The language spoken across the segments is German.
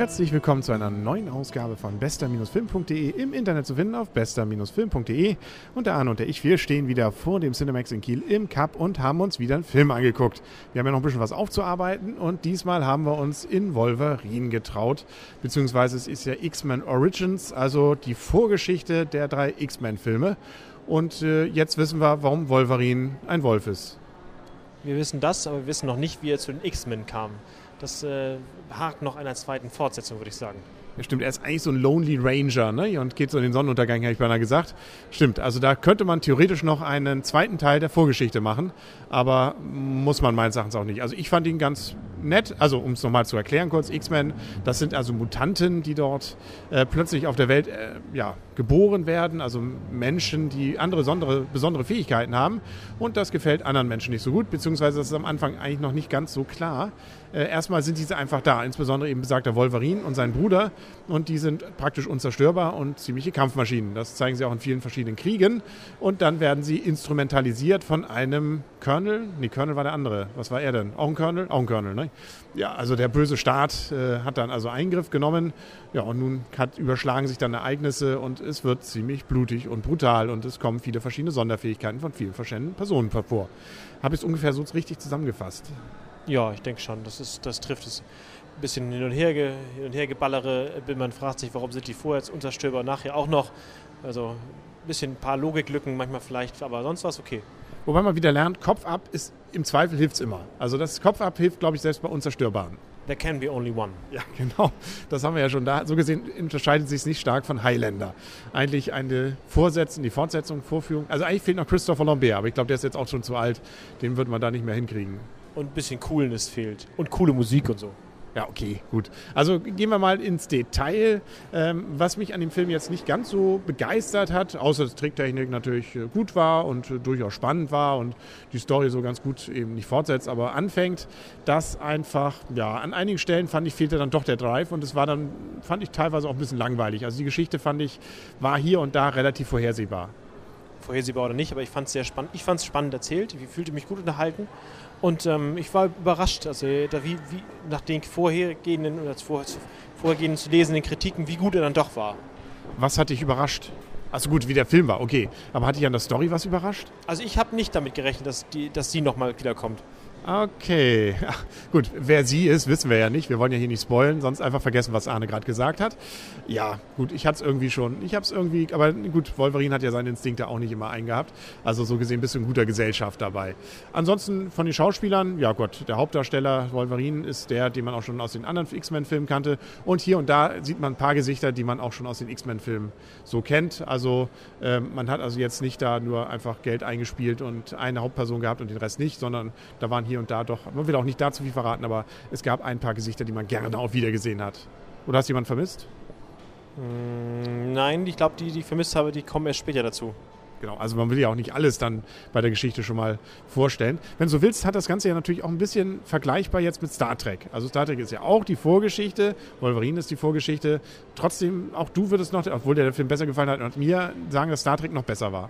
Herzlich willkommen zu einer neuen Ausgabe von bester-film.de im Internet zu finden auf bester-film.de. Und der Arne und der ich, wir stehen wieder vor dem Cinemax in Kiel im Cup und haben uns wieder einen Film angeguckt. Wir haben ja noch ein bisschen was aufzuarbeiten und diesmal haben wir uns in Wolverine getraut. Beziehungsweise es ist ja X-Men Origins, also die Vorgeschichte der drei X-Men-Filme. Und äh, jetzt wissen wir, warum Wolverine ein Wolf ist. Wir wissen das, aber wir wissen noch nicht, wie er zu den X-Men kam. Das äh, hakt noch einer zweiten Fortsetzung, würde ich sagen. Ja, stimmt, er ist eigentlich so ein Lonely Ranger ne? und geht so in den Sonnenuntergang, habe ich beinahe gesagt. Stimmt, also da könnte man theoretisch noch einen zweiten Teil der Vorgeschichte machen, aber muss man meines Erachtens auch nicht. Also ich fand ihn ganz nett, also um es nochmal zu erklären kurz, X-Men, das sind also Mutanten, die dort äh, plötzlich auf der Welt äh, ja, geboren werden, also Menschen, die andere besondere, besondere Fähigkeiten haben und das gefällt anderen Menschen nicht so gut, beziehungsweise das ist am Anfang eigentlich noch nicht ganz so klar. Äh, erstmal sind diese einfach da, insbesondere eben besagter Wolverine und sein Bruder. Und die sind praktisch unzerstörbar und ziemliche Kampfmaschinen. Das zeigen sie auch in vielen verschiedenen Kriegen. Und dann werden sie instrumentalisiert von einem Colonel. Nee, Colonel war der andere. Was war er denn? Auch ein Colonel? Auch ein Colonel, ne? Ja, also der böse Staat äh, hat dann also Eingriff genommen. Ja, und nun hat, überschlagen sich dann Ereignisse und es wird ziemlich blutig und brutal. Und es kommen viele verschiedene Sonderfähigkeiten von vielen verschiedenen Personen vor. Habe ich es ungefähr so richtig zusammengefasst. Ja, ich denke schon. Das, ist, das trifft es. Ein bisschen hin und her, hin und her geballere. Man fragt sich, warum sind die vorher jetzt unzerstörbar, nachher auch noch. Also ein bisschen ein paar Logiklücken manchmal vielleicht, aber sonst war es okay. Wobei man wieder lernt, Kopf ab ist im Zweifel hilft es immer. Also das Kopf ab hilft, glaube ich, selbst bei Unzerstörbaren. There can be only one. Ja, genau. Das haben wir ja schon da. So gesehen unterscheidet sich es nicht stark von Highlander. Eigentlich eine Vorsetzung, die Fortsetzung, Vorführung. Also eigentlich fehlt noch Christopher Lambert, aber ich glaube, der ist jetzt auch schon zu alt. Den wird man da nicht mehr hinkriegen und ein bisschen Coolness fehlt. Und coole Musik und so. Ja, okay, gut. Also gehen wir mal ins Detail. Ähm, was mich an dem Film jetzt nicht ganz so begeistert hat, außer dass Tricktechnik natürlich äh, gut war und äh, durchaus spannend war und die Story so ganz gut eben nicht fortsetzt, aber anfängt, dass einfach, ja, an einigen Stellen fand ich, fehlte dann doch der Drive und es war dann, fand ich teilweise auch ein bisschen langweilig. Also die Geschichte fand ich, war hier und da relativ vorhersehbar. Vorhersehbar oder nicht, aber ich fand es sehr spannend. Ich fand es spannend erzählt, ich fühlte mich gut unterhalten und ähm, ich war überrascht, also da wie, wie nach den vorhergehenden oder vor, vorhergehenden zu lesenden Kritiken, wie gut er dann doch war. Was hat dich überrascht? Also gut, wie der Film war, okay. Aber hat dich an der Story was überrascht? Also ich habe nicht damit gerechnet, dass, die, dass sie nochmal wiederkommt. Okay, gut, wer sie ist, wissen wir ja nicht. Wir wollen ja hier nicht spoilen, sonst einfach vergessen, was Arne gerade gesagt hat. Ja, gut, ich hatte es irgendwie schon. Ich habe es irgendwie, aber gut, Wolverine hat ja seine Instinkte auch nicht immer eingehabt. Also so gesehen bist du in guter Gesellschaft dabei. Ansonsten von den Schauspielern, ja Gott, der Hauptdarsteller Wolverine ist der, den man auch schon aus den anderen X-Men-Filmen kannte. Und hier und da sieht man ein paar Gesichter, die man auch schon aus den X-Men-Filmen so kennt. Also äh, man hat also jetzt nicht da nur einfach Geld eingespielt und eine Hauptperson gehabt und den Rest nicht, sondern da waren hier und da doch, man will auch nicht dazu viel verraten, aber es gab ein paar Gesichter, die man gerne auch wieder gesehen hat. Oder hast du jemanden vermisst? Mm, nein, ich glaube, die, die ich vermisst habe, die kommen erst später dazu. Genau, also man will ja auch nicht alles dann bei der Geschichte schon mal vorstellen. Wenn du so willst, hat das Ganze ja natürlich auch ein bisschen vergleichbar jetzt mit Star Trek. Also Star Trek ist ja auch die Vorgeschichte, Wolverine ist die Vorgeschichte. Trotzdem, auch du würdest noch, obwohl der Film besser gefallen hat, und mir sagen, dass Star Trek noch besser war.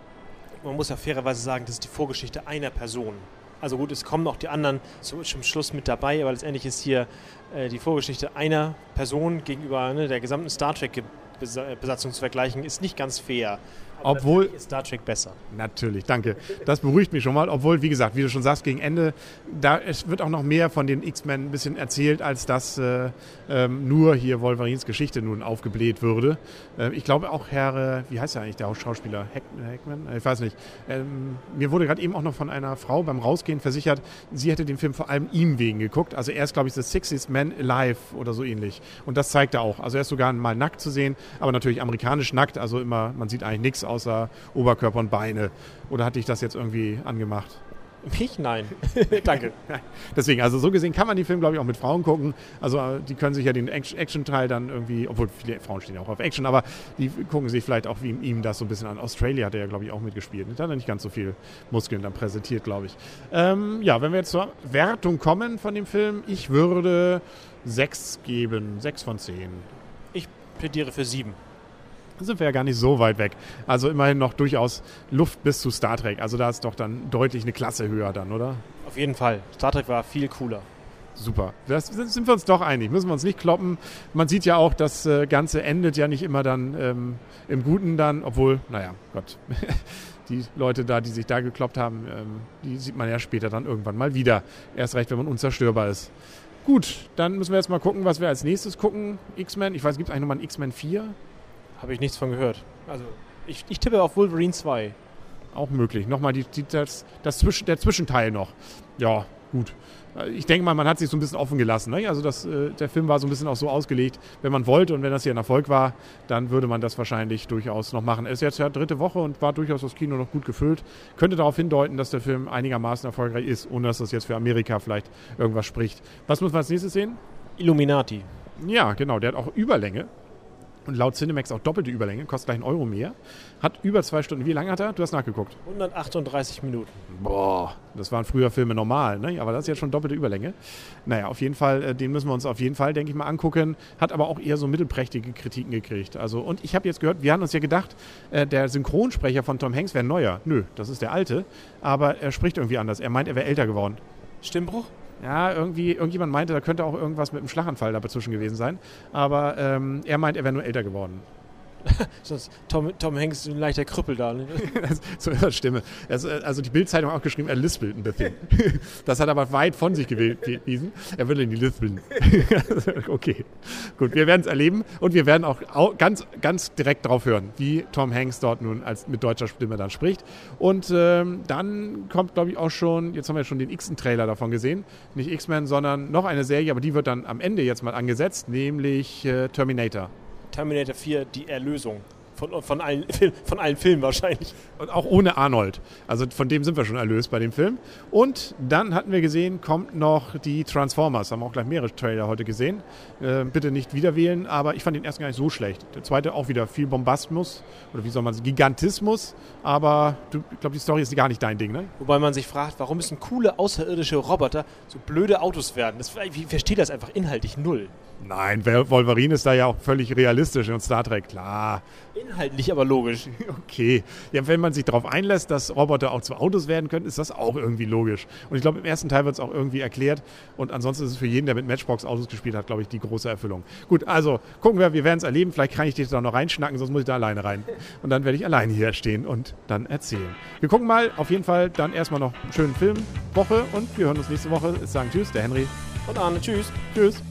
Man muss ja fairerweise sagen, das ist die Vorgeschichte einer Person. Also gut, es kommen auch die anderen zum, Schluss mit dabei, aber letztendlich ist hier äh, die Vorgeschichte einer Person gegenüber ne, der gesamten Star Trek-Besatzung zu vergleichen, ist nicht ganz fair. Obwohl ist Star Trek besser. Natürlich, danke. Das beruhigt mich schon mal. Obwohl, wie gesagt, wie du schon sagst, gegen Ende, da es wird auch noch mehr von den X-Men ein bisschen erzählt, als dass äh, ähm, nur hier Wolverines Geschichte nun aufgebläht würde. Äh, ich glaube auch Herr, äh, wie heißt er eigentlich, der Schauspieler? Hack, Hackman? Äh, ich weiß nicht. Ähm, mir wurde gerade eben auch noch von einer Frau beim Rausgehen versichert, sie hätte den Film vor allem ihm wegen geguckt. Also er ist, glaube ich, The Sixth Man Alive oder so ähnlich. Und das zeigt er auch. Also er ist sogar mal nackt zu sehen, aber natürlich amerikanisch nackt. Also immer, man sieht eigentlich nichts außer Oberkörper und Beine. Oder hatte ich das jetzt irgendwie angemacht? Mich? Nein. Danke. Deswegen, also so gesehen kann man die Film, glaube ich, auch mit Frauen gucken. Also äh, die können sich ja den Action-Teil dann irgendwie, obwohl viele Frauen stehen ja auch auf Action, aber die gucken sich vielleicht auch wie ihm das so ein bisschen an. Australia hat er ja, glaube ich, auch mitgespielt. Da hat er nicht ganz so viel Muskeln dann präsentiert, glaube ich. Ähm, ja, wenn wir jetzt zur Wertung kommen von dem Film, ich würde sechs geben. Sechs von zehn. Ich plädiere für sieben sind wir ja gar nicht so weit weg. Also immerhin noch durchaus Luft bis zu Star Trek. Also da ist doch dann deutlich eine Klasse höher dann, oder? Auf jeden Fall. Star Trek war viel cooler. Super. Das sind wir uns doch einig. Müssen wir uns nicht kloppen. Man sieht ja auch, das äh, Ganze endet ja nicht immer dann ähm, im Guten dann, obwohl, naja, Gott. die Leute da, die sich da gekloppt haben, ähm, die sieht man ja später dann irgendwann mal wieder. Erst recht, wenn man unzerstörbar ist. Gut, dann müssen wir jetzt mal gucken, was wir als nächstes gucken. X-Men, ich weiß, gibt es eigentlich nochmal ein X-Men 4? Habe ich nichts von gehört. Also, ich, ich tippe auf Wolverine 2. Auch möglich. Nochmal die, die, das, das Zwischen, der Zwischenteil noch. Ja, gut. Äh, ich denke mal, man hat sich so ein bisschen offen gelassen. Ne? Also das, äh, der Film war so ein bisschen auch so ausgelegt, wenn man wollte und wenn das hier ein Erfolg war, dann würde man das wahrscheinlich durchaus noch machen. Es ist jetzt ja dritte Woche und war durchaus das Kino noch gut gefüllt. Könnte darauf hindeuten, dass der Film einigermaßen erfolgreich ist, ohne dass das jetzt für Amerika vielleicht irgendwas spricht. Was muss man als nächstes sehen? Illuminati. Ja, genau. Der hat auch Überlänge und laut Cinemax auch doppelte Überlänge, kostet gleich einen Euro mehr. Hat über zwei Stunden. Wie lange hat er? Du hast nachgeguckt. 138 Minuten. Boah, das waren früher Filme normal, ne? aber das ist jetzt schon doppelte Überlänge. Naja, auf jeden Fall, äh, den müssen wir uns auf jeden Fall, denke ich mal, angucken. Hat aber auch eher so mittelprächtige Kritiken gekriegt. Also, und ich habe jetzt gehört, wir haben uns ja gedacht, äh, der Synchronsprecher von Tom Hanks wäre neuer. Nö, das ist der alte, aber er spricht irgendwie anders. Er meint, er wäre älter geworden. Stimmbruch? Ja, irgendwie, irgendjemand meinte, da könnte auch irgendwas mit einem Schlaganfall dazwischen gewesen sein. Aber ähm, er meint, er wäre nur älter geworden. Sonst Tom, Tom Hanks ist ein leichter Krüppel da. Ne? so ist das Stimme. Also, also die Bildzeitung hat auch geschrieben, er lispelt ein bisschen. das hat er aber weit von sich gewiesen. Er würde in die lispeln. okay, gut, wir werden es erleben und wir werden auch ganz, ganz direkt drauf hören, wie Tom Hanks dort nun als mit deutscher Stimme dann spricht. Und ähm, dann kommt, glaube ich, auch schon, jetzt haben wir schon den X-Trailer davon gesehen. Nicht X-Men, sondern noch eine Serie, aber die wird dann am Ende jetzt mal angesetzt, nämlich äh, Terminator. Terminator 4 die Erlösung. Von, von, allen, von allen Filmen wahrscheinlich. Und auch ohne Arnold. Also von dem sind wir schon erlöst bei dem Film. Und dann hatten wir gesehen, kommt noch die Transformers. Haben auch gleich mehrere Trailer heute gesehen. Äh, bitte nicht wieder wählen, aber ich fand den ersten gar nicht so schlecht. Der zweite auch wieder viel Bombasmus oder wie soll man sagen, Gigantismus. Aber du, ich glaube, die Story ist gar nicht dein Ding, ne? Wobei man sich fragt, warum müssen coole außerirdische Roboter so blöde Autos werden? Das, ich verstehe das einfach inhaltlich null. Nein, Wolverine ist da ja auch völlig realistisch in Star Trek, klar. Inhaltlich aber logisch. Okay. Ja, wenn man sich darauf einlässt, dass Roboter auch zu Autos werden können, ist das auch irgendwie logisch. Und ich glaube, im ersten Teil wird es auch irgendwie erklärt. Und ansonsten ist es für jeden, der mit Matchbox-Autos gespielt hat, glaube ich, die große Erfüllung. Gut, also gucken wir, wir werden es erleben. Vielleicht kann ich dich da noch reinschnacken, sonst muss ich da alleine rein. Und dann werde ich alleine hier stehen und dann erzählen. Wir gucken mal, auf jeden Fall dann erstmal noch einen schönen Filmwoche und wir hören uns nächste Woche. Ich sagen Tschüss, der Henry. Und Arne, tschüss. Tschüss.